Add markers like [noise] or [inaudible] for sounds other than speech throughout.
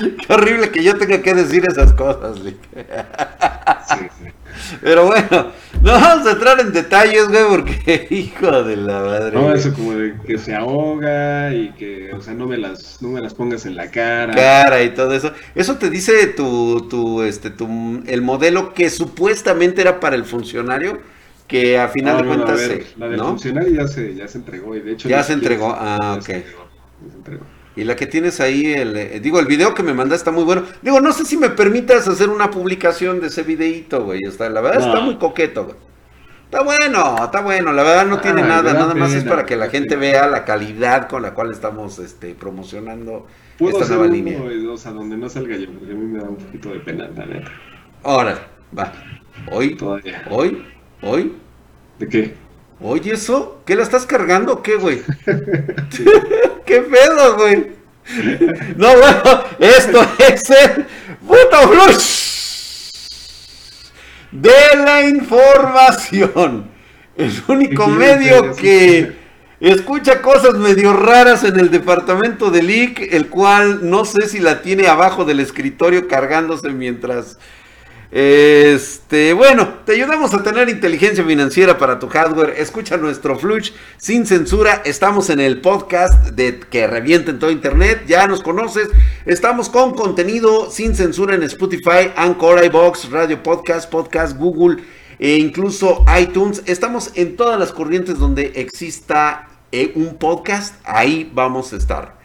[laughs] Qué horrible que yo tenga que decir esas cosas, Lick. Sí, sí. Pero bueno, no vamos a entrar en detalles, güey, porque [laughs] hijo de la madre. No, eso como de que se ahoga y que, o sea, no me las, no me las pongas en la cara. Cara y todo eso. Eso te dice tu, tu, este, tu, el modelo que supuestamente era para el funcionario, que a final de cuentas. la del funcionario ya se, ya se entregó y de hecho. Ya se entregó, ah, ok. se entregó. Y la que tienes ahí, el, eh, digo, el video que me mandaste está muy bueno. Digo, no sé si me permitas hacer una publicación de ese videito, güey. Está, la verdad está muy coqueto, güey. Está bueno, está bueno. La verdad no tiene nada, nada más es para que la gente vea la calidad con la cual estamos este, promocionando esta nueva línea. o sea, donde no salga yo, porque a mí me da un poquito de pena, la neta. Ahora, va. Hoy, hoy, hoy. ¿De qué? Oye, ¿eso? ¿Qué la estás cargando o qué, güey? [laughs] [laughs] ¿Qué pedo, güey? No, bueno, esto es el puto flush de la información. El único medio que escucha cosas medio raras en el departamento de Leak, el cual no sé si la tiene abajo del escritorio cargándose mientras este, bueno, te ayudamos a tener inteligencia financiera para tu hardware. Escucha nuestro Flush sin censura. Estamos en el podcast de que revienta en todo internet. Ya nos conoces. Estamos con contenido sin censura en Spotify, Anchor, iBox, Radio Podcast, Podcast, Google e incluso iTunes. Estamos en todas las corrientes donde exista eh, un podcast. Ahí vamos a estar.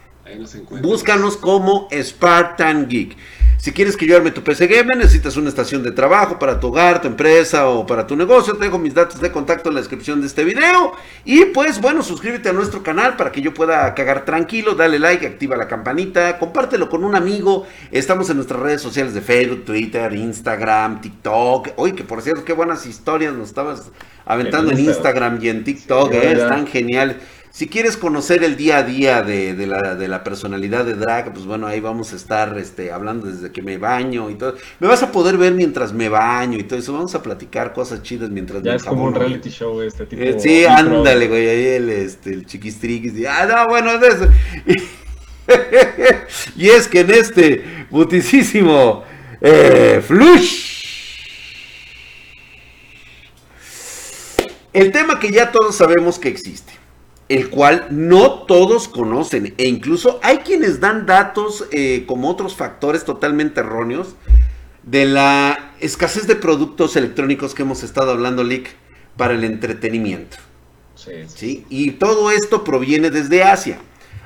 Búscanos como Spartan Geek. Si quieres que yo arme tu PC Gamer, necesitas una estación de trabajo para tu hogar, tu empresa o para tu negocio, te dejo mis datos de contacto en la descripción de este video. Y pues bueno, suscríbete a nuestro canal para que yo pueda cagar tranquilo, dale like, activa la campanita, compártelo con un amigo. Estamos en nuestras redes sociales de Facebook, Twitter, Instagram, TikTok. Oye, que por cierto, qué buenas historias nos estabas aventando en Instagram y en TikTok, eh, están geniales. Si quieres conocer el día a día de, la, personalidad de Drag, pues bueno, ahí vamos a estar este, hablando desde que me baño y todo. Me vas a poder ver mientras me baño y todo eso. Vamos a platicar cosas chidas mientras ya es como un reality show este tipo. Eh, sí, ándale, güey, ahí el, este, el chiquistriquis. ah, no, bueno, es eso. [laughs] y es que en este putisísimo eh, flush. El tema que ya todos sabemos que existe el cual no todos conocen e incluso hay quienes dan datos eh, como otros factores totalmente erróneos de la escasez de productos electrónicos que hemos estado hablando, Lick, para el entretenimiento. Sí, sí. Y todo esto proviene desde Asia.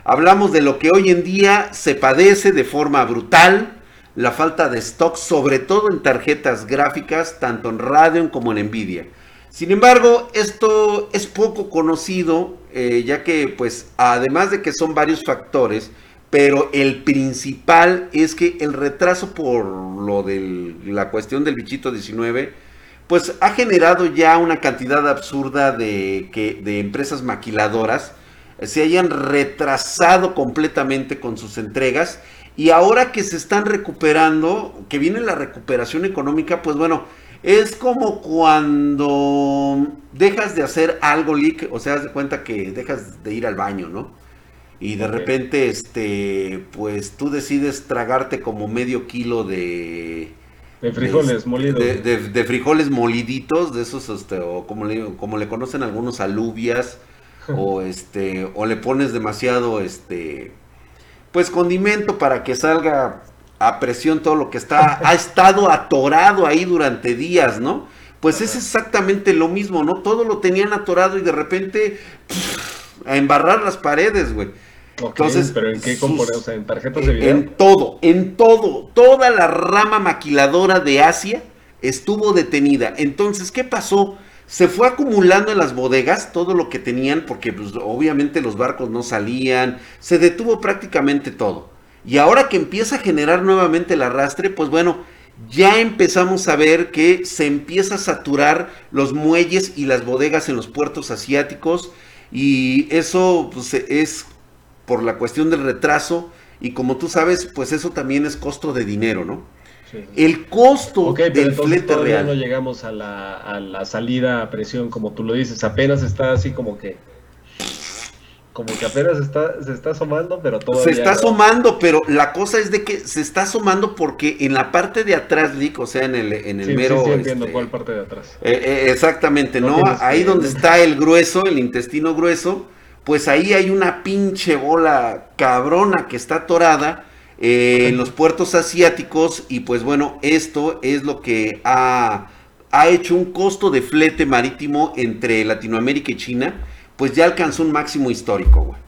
Hablamos de lo que hoy en día se padece de forma brutal, la falta de stock, sobre todo en tarjetas gráficas, tanto en Radeon como en Nvidia. Sin embargo, esto es poco conocido, eh, ya que pues además de que son varios factores, pero el principal es que el retraso por lo de la cuestión del bichito 19, pues ha generado ya una cantidad absurda de, que, de empresas maquiladoras se hayan retrasado completamente con sus entregas y ahora que se están recuperando, que viene la recuperación económica, pues bueno, es como cuando dejas de hacer algo, leak, o sea, de cuenta que dejas de ir al baño, ¿no? Y de repente, este, pues tú decides tragarte como medio kilo de... De frijoles molidos. De, frijoles moliditos, de esos, este, o como le, como le conocen algunos alubias, [laughs] o este, o le pones demasiado, este, pues condimento para que salga a presión todo lo que está, ha estado atorado ahí durante días, ¿no? Pues es exactamente lo mismo, ¿no? Todo lo tenían atorado y de repente a embarrar las paredes, güey. Entonces, pero ¿en qué componente? O sea, en tarjetas de video. En todo, en todo. Toda la rama maquiladora de Asia estuvo detenida. Entonces, ¿qué pasó? Se fue acumulando en las bodegas todo lo que tenían, porque pues, obviamente los barcos no salían. Se detuvo prácticamente todo. Y ahora que empieza a generar nuevamente el arrastre, pues bueno, ya empezamos a ver que se empieza a saturar los muelles y las bodegas en los puertos asiáticos y eso pues, es por la cuestión del retraso y como tú sabes, pues eso también es costo de dinero, ¿no? El costo del flete real. no llegamos a la, a la salida a presión, como tú lo dices, apenas está así como que como que apenas está, se está asomando, pero todavía. Se está asomando, pero la cosa es de que se está asomando porque en la parte de atrás, Lick, o sea, en el, en el Sí, mero. sí, sí, entiendo este, cuál parte de atrás. eh, eh, exactamente, No Ahí donde está el grueso, el intestino grueso, pues ahí hay una pinche bola cabrona que está atorada eh, en los puertos asiáticos y pues bueno, esto es lo que ha, ha hecho un costo de flete marítimo entre Latinoamérica y China, pues ya alcanzó un máximo histórico, güey.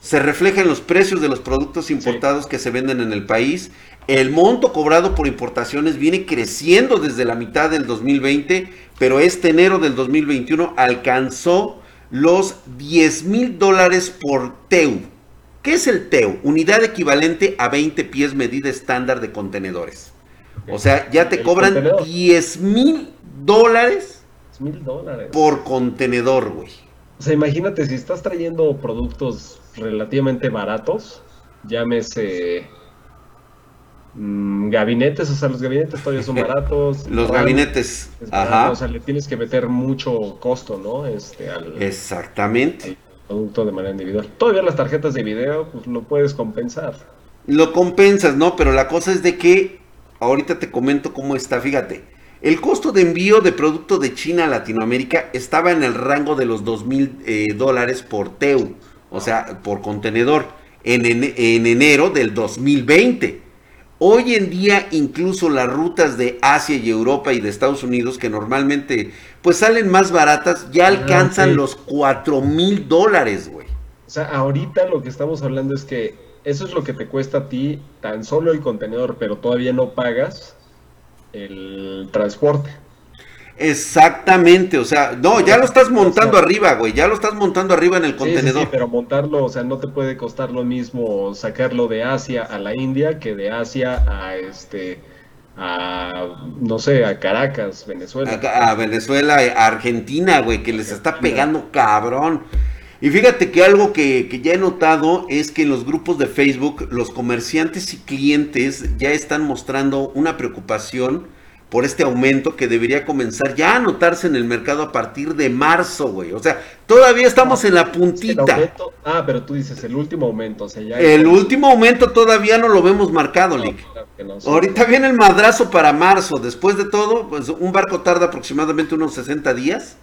Se refleja en los precios de los productos importados que se venden en el país. El monto cobrado por importaciones viene creciendo desde la mitad del 2020, pero este enero del 2021 alcanzó los 10 mil dólares por TEU. ¿Qué es el TEU? Unidad equivalente a 20 pies medida estándar de contenedores. O sea, ya te cobran contenedor. 10 mil dólares Es mil dólares. por contenedor, güey. O sea, imagínate si estás trayendo productos relativamente baratos, llámese mm, gabinetes, o sea, los gabinetes todavía son [laughs] baratos. Los RAM gabinetes. es barato, Ajá. O sea, le tienes que meter mucho costo, ¿no? Este, al, Exactamente. al producto de manera individual. Todavía las tarjetas de video, pues lo puedes compensar. Lo compensas, ¿no? Pero la cosa es de que ahorita te comento cómo está, fíjate. El costo de envío de producto de China a Latinoamérica estaba en el rango de los 2 mil eh, dólares por TEU, o sea, por contenedor, en, ene- en enero del 2020. Hoy en día incluso las rutas de Asia y Europa y de Estados Unidos, que normalmente pues salen más baratas, ya Ah, alcanzan los 4 mil dólares, güey. O sea, ahorita lo que estamos hablando es que eso es lo que te cuesta a ti tan solo el contenedor, pero todavía no pagas el transporte. Exactamente, o sea, no, ya lo estás montando arriba, güey, ya lo estás montando arriba en el Sí, sí, contenedor. sí, pero montarlo, o sea, no te puede costar lo mismo sacarlo de Asia a la India que de Asia a este a no sé, a Caracas, Venezuela. Acá, a Venezuela, a Argentina, güey, que les está pegando cabrón. Y fíjate que algo que, que ya he notado es que en los grupos de Facebook los comerciantes y clientes ya están mostrando una preocupación por este aumento que debería comenzar ya a notarse en el mercado a partir de marzo, güey. O sea, todavía estamos en la puntita. aumento- ah, pero tú dices el último aumento, o sea, ya El último aumento todavía no lo vemos marcado, No, Lick. claro que no, sí. Ahorita viene el madrazo para marzo. Después de todo, pues un barco tarda aproximadamente unos 60 días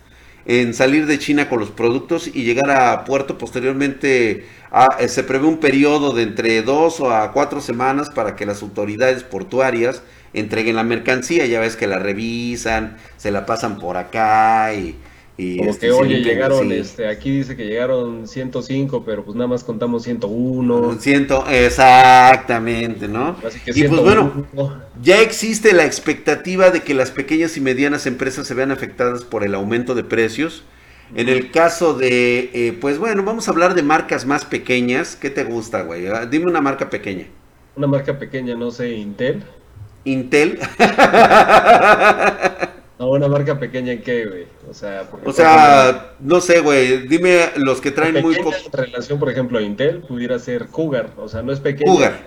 en salir de China con los productos y llegar a puerto posteriormente. a- eh, se prevé un periodo de entre dos o a cuatro semanas para que las autoridades portuarias entreguen la mercancía. Ya ves que la revisan, se la pasan por acá y... y, Como este, que, oye, llegaron, este, aquí dice que llegaron 105, pero pues nada más contamos 101. Siento, exactamente, ¿no? Así que Y pues 101. bueno, Ya existe la expectativa de que las pequeñas y medianas empresas se vean afectadas por el aumento de precios. En el caso de, eh, pues bueno, vamos a hablar de marcas más pequeñas. ¿Qué te gusta, güey? Ah, Dime una marca pequeña. Una marca pequeña, no sé, Intel. Intel. [laughs] No, una marca pequeña en qué, güey. O sea, porque, o sea, no sé, güey. Dime los que traen muy poco. relación, por ejemplo, a Intel pudiera ser Cougar. O sea, no es pequeña. Cougar.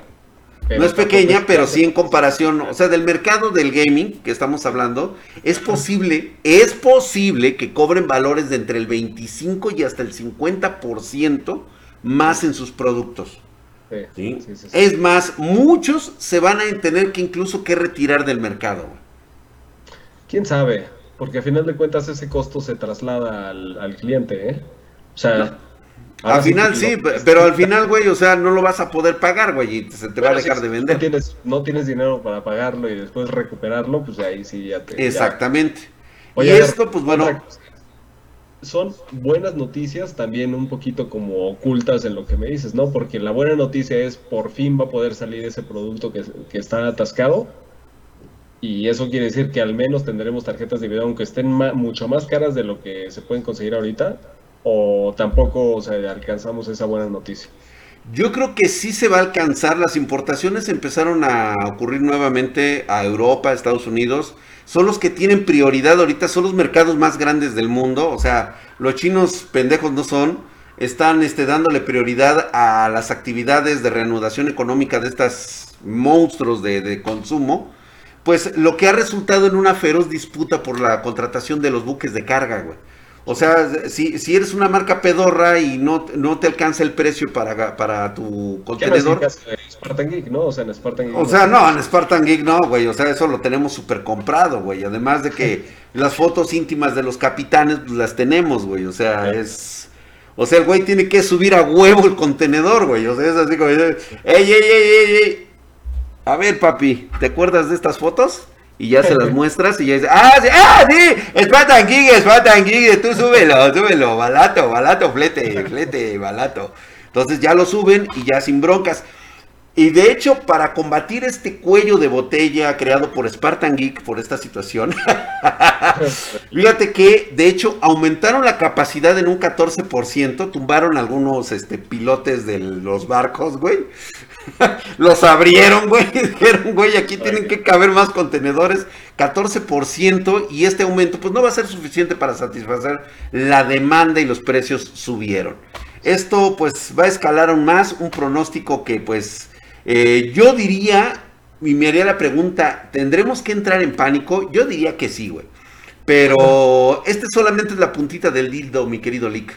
pero No es pequeña, pero sí en comparación, o sea, del mercado del gaming que estamos hablando, es posible, es posible que cobren valores de entre el 25 y hasta el 50% más en sus productos. Sí. Es más, muchos se van a tener que incluso que retirar del mercado. ¿Quién sabe? Porque a final de cuentas ese costo se traslada al, al cliente, ¿eh? O sea... Al final sí, lo- pero al final, güey, o sea, no lo vas a poder pagar, güey, y se te va a dejar si de No vender. tienes, no tienes dinero para pagarlo y después recuperarlo, pues ahí sí ya te... ya- Exactamente. Oye, y ver, esto, pues bueno. Son buenas noticias también un poquito como ocultas en lo que me dices, ¿no? Porque la buena noticia es por fin va a poder salir ese producto que, que está atascado. Y eso quiere decir que al menos tendremos tarjetas de video, aunque estén mucho más caras de lo que se pueden conseguir ahorita. O tampoco o sea, alcanzamos esa buena noticia. Yo creo que sí se va a alcanzar. Las importaciones empezaron a ocurrir nuevamente a Europa, a Estados Unidos. Son los que tienen prioridad ahorita, son los mercados más grandes del mundo. O sea, los chinos pendejos no son. Están este, dándole prioridad a las actividades de reanudación económica de estas monstruos de consumo. Pues lo que ha resultado en una feroz disputa por la contratación de los buques de carga, güey. O sea, si, si eres una marca pedorra y no, no te alcanza el precio para, para tu contenedor. Spartan Geek, ¿no? O sea, en Spartan Geek. O sea, no, en Spartan Geek no, güey. O sea, eso lo tenemos súper comprado, güey. Además de que [laughs] las fotos íntimas de los capitanes, pues las tenemos, güey. O sea, es. O sea, el güey tiene que subir a huevo el contenedor, güey. O sea, es así como. ¡Ey, ey, ey, ey, ey! A ver, papi, ¿te acuerdas de estas fotos? y ya se las [laughs] muestras y ya dice, ah, sí, ah, sí, Spartan King, Spartan King, tú súbelo, súbelo, balato, balato, flete, [laughs] flete, balato. Entonces ya lo suben y ya sin broncas. Y de hecho, para combatir este cuello de botella creado por Spartan Geek por esta situación, [laughs] fíjate que de hecho aumentaron la capacidad en un 14%, tumbaron algunos este, pilotes de los barcos, güey. [laughs] los abrieron, güey. [laughs] Dijeron, güey, aquí tienen que caber más contenedores. 14% y este aumento pues no va a ser suficiente para satisfacer la demanda y los precios subieron. Esto pues va a escalar aún más, un pronóstico que pues eh, yo diría, y me haría la pregunta, ¿tendremos que entrar en pánico? Yo diría que sí, güey. Pero este solamente es la puntita del dildo, mi querido Lick.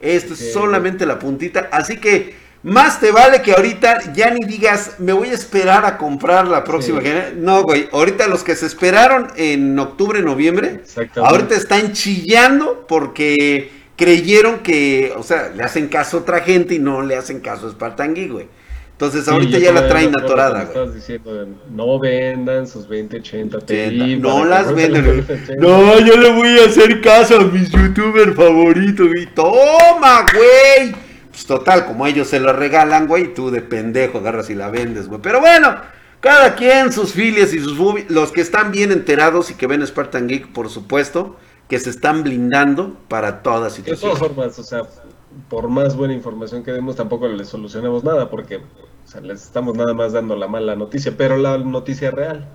Esto es solamente la puntita. Así que más te vale que ahorita ya ni digas, me voy a esperar a comprar la próxima No, güey. Ahorita los que se esperaron en octubre, noviembre, ahorita están chillando porque creyeron que, o sea, le hacen caso a otra gente y no le hacen caso a Spartangui, güey. Entonces ahorita ya la traen atorada, güey. Estás diciendo, no vendan sus 2080 Ti. No las venden. No, yo le voy a hacer caso a mis youtubers favoritos, güey. Toma, güey. Pues, total, como ellos se lo regalan, güey, tú de pendejo agarras y la vendes, güey. Pero bueno, cada quien, sus filias y sus los que están bien enterados y que ven Spartan Geek, por supuesto, que se están blindando para toda situación. De todas formas, o sea, por más buena información que demos, tampoco les solucionamos nada, porque o sea, les estamos nada más dando la mala noticia, pero la noticia real.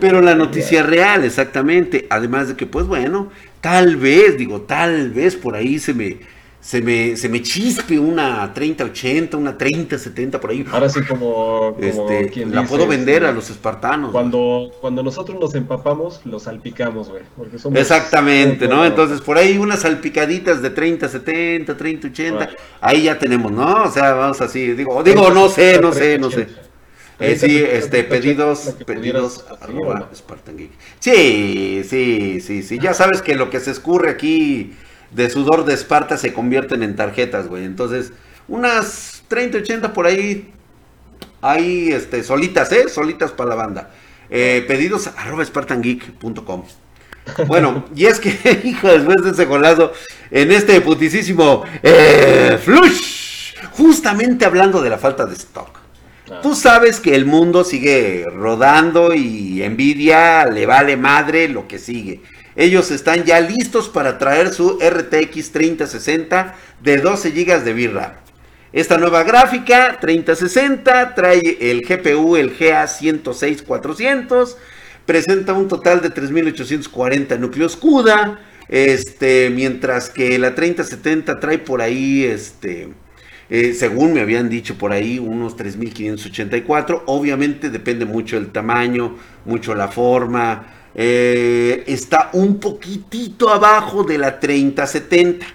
Pero la noticia real, exactamente. Además de que, pues bueno, tal vez, digo, tal vez por ahí se me se me, se me chispe una 30-80, una 30-70 por ahí. Ahora sí, como, este, la puedo vender a los espartanos. Cuando, cuando nosotros nos empapamos, los salpicamos, güey. Exactamente, ¿no? Entonces, por ahí unas salpicaditas de 30-70, 30-80, ahí ya tenemos, ¿no? O sea, vamos así, digo, digo, no sé, no sé, no sé. Eh, sí, este, pedidos, pedidos, arroba Spartan Geek. Sí, sí, sí, sí, ya sabes que lo que se escurre aquí de sudor de Esparta se convierten en tarjetas, güey. Entonces, unas 30, 80 por ahí, ahí, este, solitas, ¿eh? Solitas para la banda. Eh, pedidos arroba spartangeek.com. Bueno, y es que, [laughs] hijo, después de ese golazo, en este putisísimo eh, flush, justamente hablando de la falta de stock. Ah. Tú sabes que el mundo sigue rodando y Nvidia le vale madre lo que sigue. Ellos están ya listos para traer su RTX 3060 de 12 GB de VRAM. Esta nueva gráfica 3060 trae el GPU, el GA106-400, presenta un total de 3840 núcleos CUDA, este, mientras que la 3070 trae por ahí, este, eh, según me habían dicho por ahí, unos 3584. Obviamente depende mucho del tamaño, mucho la forma, eh, está un poquitito abajo de la 3070.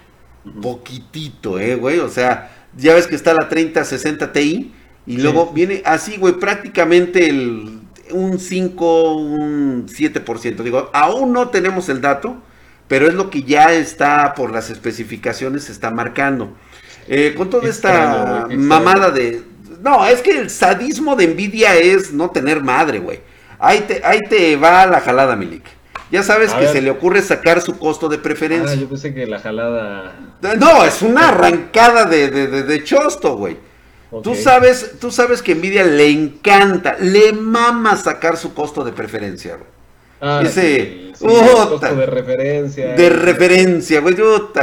Poquitito, eh, güey. O sea, ya ves que está la 3060 Ti. Y luego viene así, güey, prácticamente el, un 5, un 7%. Digo, aún no tenemos el dato, pero es lo que ya está por las especificaciones, se está marcando. Eh, con toda esta mamada de... No, es que el sadismo de Nvidia es no tener madre, güey. Ahí te, ahí te va la jalada, Milik. Ya sabes que se le ocurre sacar su costo de preferencia. Ah, yo pensé que la jalada. No, es una arrancada de, de, chosto, güey. Tú sabes, tú sabes que Nvidia le encanta, le mama sacar su costo de preferencia, güey. Ah, Ese, costo de referencia. De referencia, güey.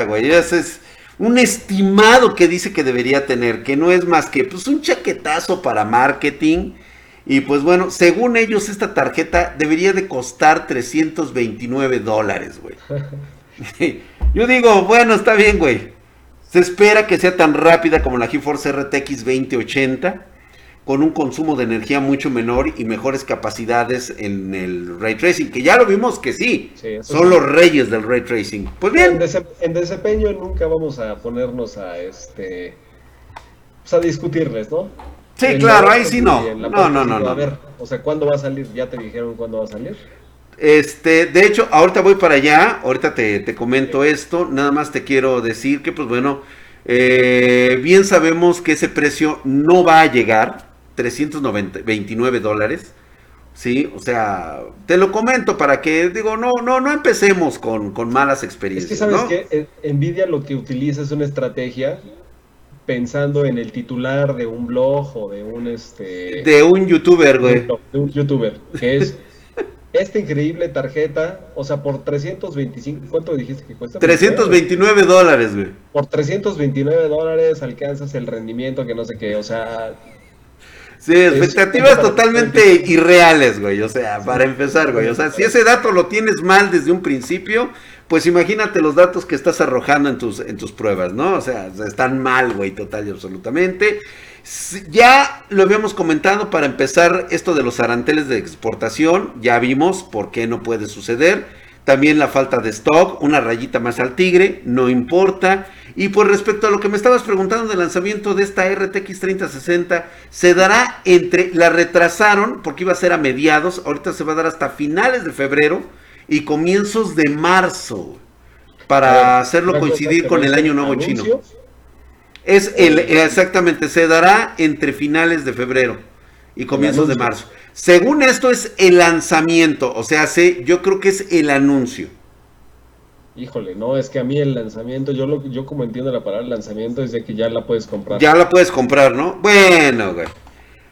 güey. Ese es un estimado que dice que debería tener, que no es más que pues un chaquetazo para marketing y pues bueno, según ellos esta tarjeta debería de costar 329 dólares, güey. [laughs] Yo digo, bueno, está bien, güey. Se espera que sea tan rápida como la GeForce RTX 2080. con un consumo de energía mucho menor y mejores capacidades en el ray tracing, que ya lo vimos que sí, son los reyes del ray tracing. Pues bien. En, desempeño nunca vamos a ponernos a este pues a discutirles, ¿no? Sí, claro, ahí sí no. No, no, no, no. A ver, o sea, ¿cuándo va a salir? ¿Ya te dijeron cuándo va a salir? Este, de hecho, ahorita voy para allá, ahorita te, te comento esto, nada más te quiero decir que, pues bueno, eh, bien sabemos que ese precio no va a llegar, 329 dólares. Sí, o sea, te lo comento para que, digo, no, no, no empecemos con, malas experiencias. Es que sabes que eh, Nvidia lo que utiliza es una estrategia pensando en el titular de un blog o de un este de un youtuber, güey. De un youtuber, que es esta increíble tarjeta, o sea, por 325, ¿cuánto dijiste que cuesta? 329 dólares, güey. Por 329 dólares alcanzas el rendimiento que no sé qué, o sea, Sí, expectativas totalmente irreales, güey. O sea, para empezar, güey. O sea, si ese dato lo tienes mal desde un principio, pues imagínate los datos que estás arrojando en tus, en tus pruebas, ¿no? O sea, están mal, güey, total y absolutamente. Ya lo habíamos comentado para empezar esto de los aranteles de exportación. Ya vimos por qué no puede suceder. También la falta de stock, una rayita más al tigre, no importa. Y por respecto a lo que me estabas preguntando del lanzamiento de esta RTX 3060, se dará entre, la retrasaron porque iba a ser a mediados, ahorita se va a dar hasta finales de febrero y comienzos de marzo para hacerlo coincidir con el año nuevo chino. Es el, exactamente, se dará entre finales de febrero y comienzos de marzo. Según esto es el lanzamiento, o sea, sé, yo creo que es el anuncio. Híjole, no, es que a mí el lanzamiento, yo lo yo como entiendo la palabra lanzamiento es de que ya la puedes comprar. Ya la puedes comprar, ¿no? Bueno, güey.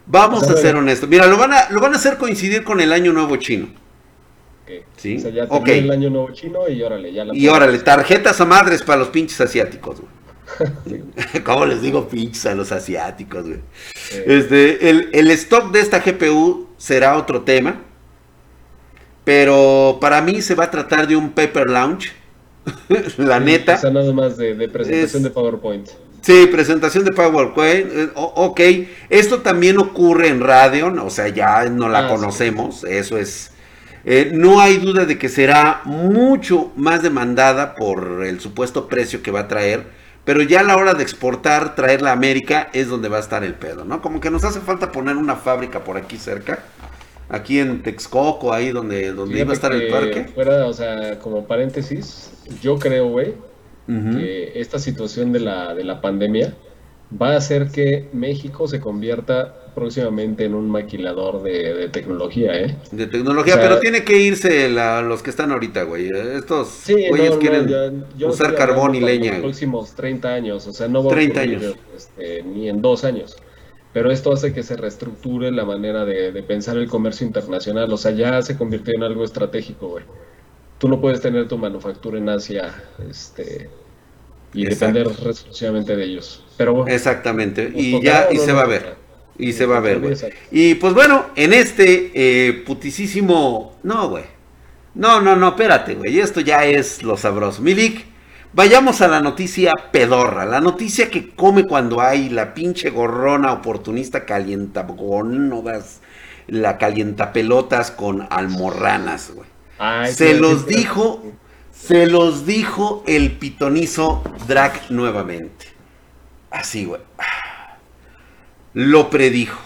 Vamos a ser honestos. Mira, lo van a, lo van a hacer coincidir con el año nuevo chino. ¿Sí? O sea, ya okay. el año nuevo chino y órale, ya la Y órale, tarjetas a madres para los pinches asiáticos, güey. [laughs] ¿Cómo les digo pinches a los asiáticos, güey? Este, el, el stock de esta GPU será otro tema. Pero para mí se va a tratar de un paper launch la neta. O sea, nada más de, presentación de PowerPoint. Sí, presentación de PowerPoint. Eh, ok, esto también ocurre en Radeon, o sea, ya no la ah, conocemos, eso es... Eh, no hay duda de que será mucho más demandada por el supuesto precio que va a traer, pero ya a la hora de exportar, traerla a América es donde va a estar el pedo, ¿no? Como que nos hace falta poner una fábrica por aquí cerca aquí en Texcoco, ahí donde, donde iba a estar el parque. Fuera, o sea, como paréntesis, yo creo, güey, que esta situación de la, de la pandemia va a hacer que México se convierta próximamente en un maquilador de, tecnología, ¿eh? De tecnología, pero tiene que irse los que están ahorita, güey. Estos güeyes quieren usar carbón y leña. En los próximos 30 años, o sea, no va 30 años. Este, ni en dos años pero esto hace que se reestructure la manera de, pensar el comercio internacional. O sea, ya se convirtió en algo estratégico, güey. Tú no puedes tener tu manufactura en Asia este, y depender exclusivamente de ellos. Pero Exactamente, y ya y se va a ver. Y se va a ver, güey. Y pues bueno, en este eh, putisísimo... No, güey. No, no, no, espérate, güey. Esto ya es lo sabroso. Milik, Vayamos a la noticia pedorra, la noticia que come cuando hay la pinche gorrona oportunista calienta das la calienta pelotas con almorranas, güey. se los dijo, se los dijo el pitonizo Drac nuevamente. Así, güey. Lo predijo.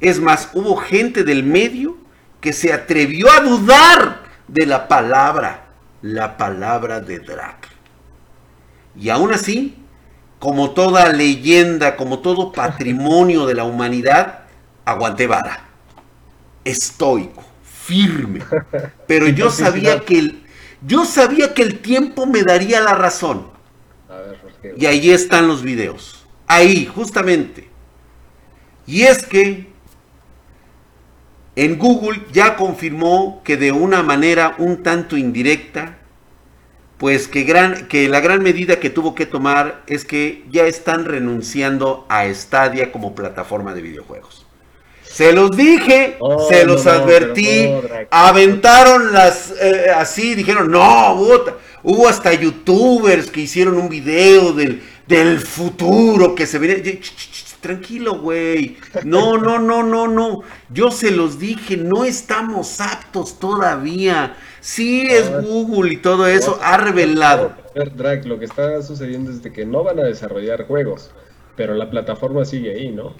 Es más, hubo gente del medio que se atrevió a dudar de la palabra la palabra de Drac. Y aún así, como toda leyenda, como todo patrimonio de la humanidad, aguanté vara. Estoico, firme. Pero yo sabía que el, yo sabía que el tiempo me daría la razón. y ahí están los videos. Ahí, justamente. Y es que en Google ya confirmó que de una manera un tanto indirecta, pues que, gran, que la gran medida que tuvo que tomar es que ya están renunciando a Stadia como plataforma de videojuegos. Se los dije, oh, se los advertí, aventaron las eh, así, dijeron, no, hubo hasta youtubers que hicieron un video del, del futuro que se viene. tranquilo, güey. No, no, no, no, no. Yo se los dije, no estamos aptos todavía. Sí es Google y todo eso ha revelado. Drag, lo que está sucediendo es de que no van a desarrollar juegos, pero la plataforma sigue ahí, ¿no?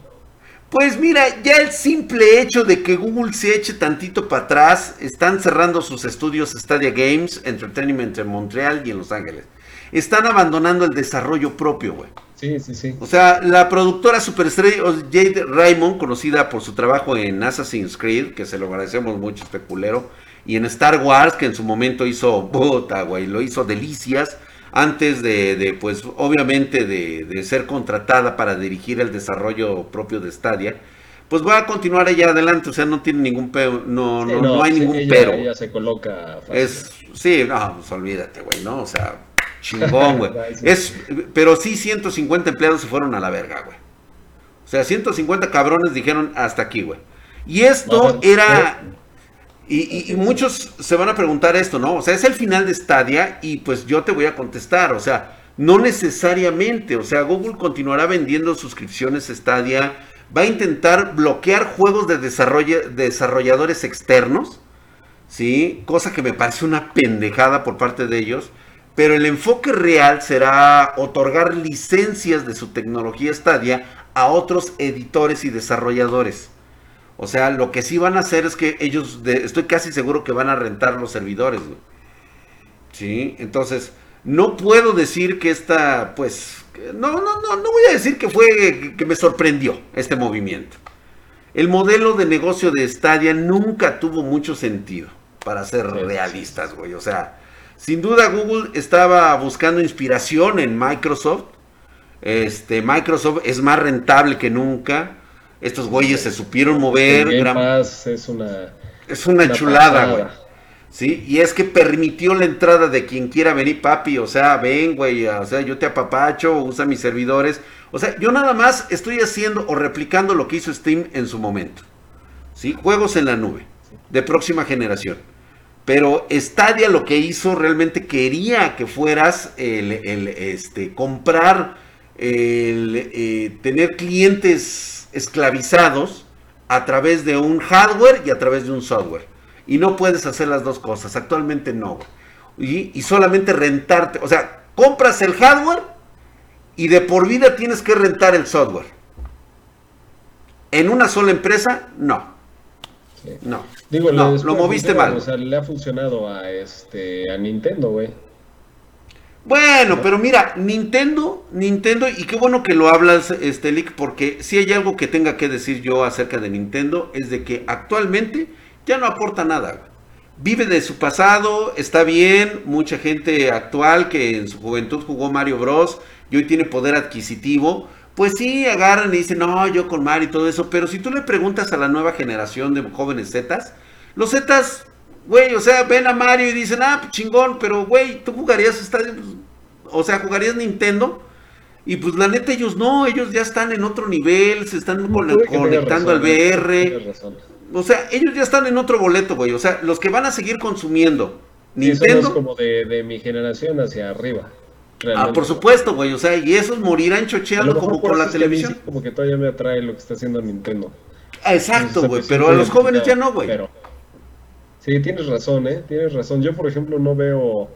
Pues mira, ya el simple hecho de que Google se eche tantito para atrás, están cerrando sus estudios Stadia Games Entertainment en Montreal y en Los Ángeles. Están abandonando el desarrollo propio, güey. Sí, sí, sí. O sea, la productora superestrella Jade Raymond, conocida por su trabajo en Assassin's Creed, que se lo agradecemos mucho, especulero, y en Star Wars, que en su momento hizo bota, güey, lo hizo delicias antes de, pues obviamente de, ser contratada para dirigir el desarrollo propio de Stadia, pues va a continuar allá adelante, o sea, no tiene ningún pero, no, no, hay ningún pero. Ella se coloca Es, sí, no, pues olvídate, güey, ¿no? O sea, chingón, güey. [laughs] es, pero sí 150 empleados se fueron a la verga, güey. O sea, 150 cabrones dijeron hasta aquí, güey. Y esto era y, muchos se van a preguntar esto, ¿no? O sea, es el final de Stadia y pues yo te voy a contestar, o sea, no necesariamente, o sea, Google continuará vendiendo suscripciones Stadia, va a intentar bloquear juegos de desarrolladores externos, ¿sí? Cosa que me parece una pendejada por parte de ellos, pero el enfoque real será otorgar licencias de su tecnología Stadia a otros editores y desarrolladores. O sea, lo que sí van a hacer es que ellos, estoy casi seguro que van a rentar los servidores, Sí, entonces, no puedo decir que esta, pues, no, no, no, no voy a decir que fue, que me sorprendió este movimiento. El modelo de negocio de Stadia nunca tuvo mucho sentido, para ser realistas, güey. O sea, sin duda Google estaba buscando inspiración en Microsoft. Este, Microsoft es más rentable que nunca. Estos güeyes se supieron mover. es una. Es una, chulada, güey. Sí, y es que permitió la entrada de quien quiera venir, papi. O sea, ven, güey. O sea, yo te apapacho, usa mis servidores. O sea, yo nada más estoy haciendo o replicando lo que hizo Steam en su momento. ¿Sí? Juegos en la nube. De próxima generación. Pero Stadia lo que hizo realmente quería que fueras el, este, comprar, el, eh, tener clientes esclavizados a través de un hardware y a través de un software. Y no puedes hacer las dos cosas. Actualmente no. Y, y, solamente rentarte. O sea, compras el hardware y de por vida tienes que rentar el software. En una sola empresa, no. No. Digo, no, lo moviste mal. O sea, le ha funcionado a este a Nintendo, güey. Bueno, pero mira, Nintendo, Nintendo, y qué bueno que lo hablas, este Lick, porque si hay algo que tenga que decir yo acerca de Nintendo, es de que actualmente ya no aporta nada. Vive de su pasado, está bien, mucha gente actual que en su juventud jugó Mario Bros. y hoy tiene poder adquisitivo, pues sí, agarran y dicen, no, yo con Mario y todo eso, pero si tú le preguntas a la nueva generación de jóvenes Zetas, los Zetas Güey, o sea, ven a Mario y dicen, ah, pues chingón, pero güey, tú jugarías estadio, o sea, jugarías Nintendo. Y pues la neta ellos no, ellos ya están en otro nivel, se están conectando al VR. O sea, ellos ya están en otro boleto, güey. O sea, los que van a seguir consumiendo Nintendo. es como de, mi generación hacia arriba. Ah, por supuesto, güey. O sea, y esos morirán chocheando como con la televisión. como que todavía me atrae lo que está haciendo Nintendo. Ah, exacto, güey. Pero a los jóvenes ya no, güey. Sí, tienes razón, ¿eh? Tienes razón. Yo, por ejemplo, no veo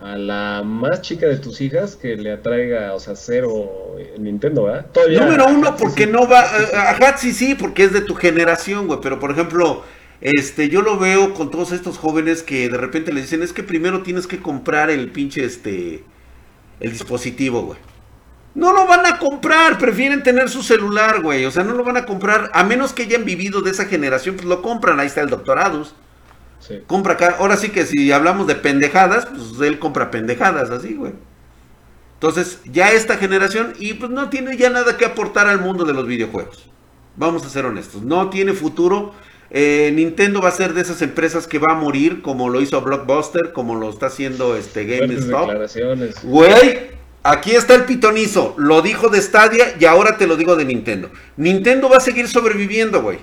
a la más chica de tus hijas que le atraiga, o sea, cero Nintendo, ¿verdad? Número uno, porque no va. A Hatsi sí, porque es de tu generación, güey. Pero, por ejemplo, este, yo lo veo con todos estos jóvenes que de repente le dicen, es que primero tienes que comprar el pinche, este, el dispositivo, güey. No lo van a comprar, prefieren tener su celular, güey. O sea, no lo van a comprar, a menos que hayan vivido de esa generación, pues lo compran. Ahí está el doctorados. Compra acá. Ahora sí que si hablamos de pendejadas, pues él compra pendejadas, así, güey. Entonces, ya esta generación, y pues no tiene ya nada que aportar al mundo de los videojuegos. Vamos a ser honestos. No tiene futuro. Eh, Nintendo va a ser de esas empresas que va a morir, como lo hizo Blockbuster, como lo está haciendo este GameStop. Güey, aquí está el pitonizo. Lo dijo de Stadia y ahora te lo digo de Nintendo. Nintendo va a seguir sobreviviendo, güey.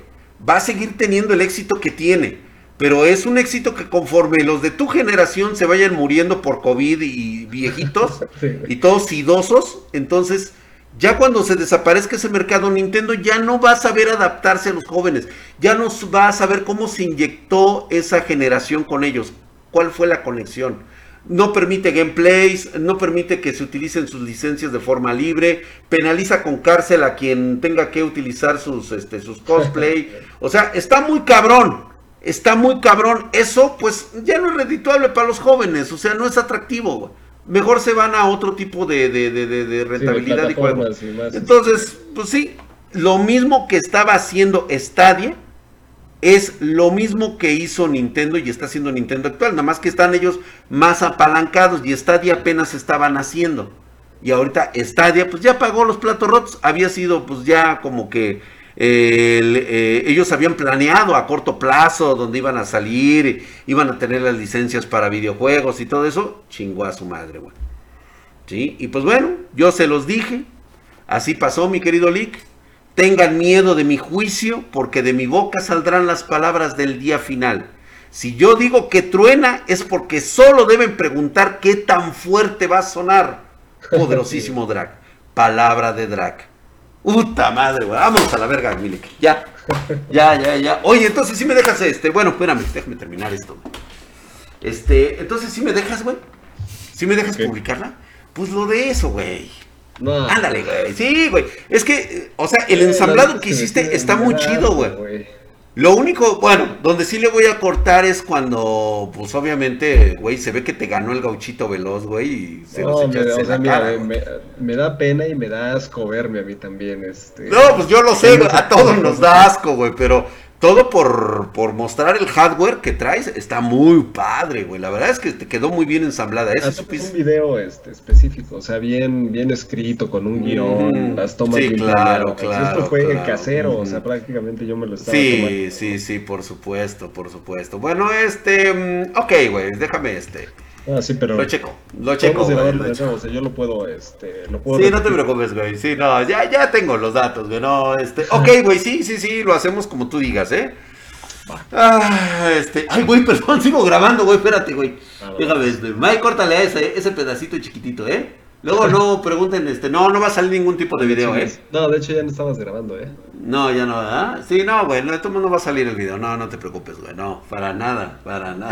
Va a seguir teniendo el éxito que tiene. Pero es un éxito que conforme los de tu generación se vayan muriendo por COVID y viejitos [laughs] y todos idosos, entonces Ya cuando se desaparezca ese mercado, Nintendo ya no va a saber adaptarse a los jóvenes, ya no va a saber cómo se inyectó esa generación con ellos, cuál fue la conexión. No permite gameplays, no permite que se utilicen sus licencias de forma libre, penaliza con cárcel a quien tenga que utilizar sus, este, sus cosplay. [laughs] O sea, está muy cabrón, está muy cabrón. Eso pues ya no es redituable para los jóvenes, o sea, no es atractivo. Güey mejor se van a otro tipo de, de, de, de rentabilidad y. Entonces, pues sí, lo mismo que estaba haciendo Stadia es lo mismo que hizo Nintendo y está haciendo Nintendo actual, nada más que están ellos más apalancados y Stadia apenas estaban haciendo. Y ahorita Stadia pues ya pagó los platos rotos, había sido pues ya como que eh, ellos habían planeado a corto plazo donde iban a salir, iban a tener las licencias para videojuegos y todo eso, chingó a su madre, güey. ¿Sí? Y pues bueno, yo se los dije, así pasó mi querido Lick. Tengan miedo de mi juicio, porque de mi boca saldrán las palabras del día final. Si yo digo que truena, es porque solo deben preguntar qué tan fuerte va a sonar. [laughs] Poderosísimo Drag. Palabra de Drag. Puta madre, güey. Vámonos a la verga, Milik. Ya. Ya, ya, ya. Oye, entonces sí me dejas este. Bueno, espérame, déjame terminar esto. Este, entonces sí me dejas, güey. ¿Sí me dejas publicarla? Pues lo de eso, güey. No. Ándale, güey. Sí, güey. Es que, o sea, el ensamblado que hiciste está muy chido, güey. Lo único, bueno, donde sí le voy a cortar es cuando, pues obviamente, güey, se ve que te ganó el gauchito veloz, güey, y se no, los me, o sea, mira, me, da pena y me da asco verme a mí también, este. No, pues yo lo sé, a todos nos da asco, güey, pero todo por, por mostrar el hardware que traes está muy padre, güey. La verdad es que te quedó muy bien ensamblada. Eso es un video este, específico, o sea, bien, bien escrito, con un guion, mm, las tomas sí, claro, claro. Esto fue casero, o sea, prácticamente yo me lo estaba Sí, sí, sí, por supuesto, por supuesto. Bueno, este, mm, ok, güey, déjame este. Ah, sí, pero. Lo checo, lo checo. Güey, lo checo. O sea, yo lo puedo, este. Lo puedo sí, no te preocupes, güey. Sí, no, ya, ya tengo los datos, güey. No, este. [laughs] Ok, güey, sí, sí, sí, lo hacemos como tú digas, ¿eh? Ah, este. Ay, güey, [laughs] perdón, sigo grabando, güey. Espérate, güey. Déjame, este. Mike, córtale a ese, ese pedacito chiquitito, ¿eh? Luego [laughs] no pregunten, este, no, no va a salir ningún tipo de video, ¿eh? No, de hecho ya no estabas grabando, ¿eh? No, ya no, ¿ah? Sí, no, güey, no, no va a salir el video, no, no te preocupes, güey, no, para nada, para nada.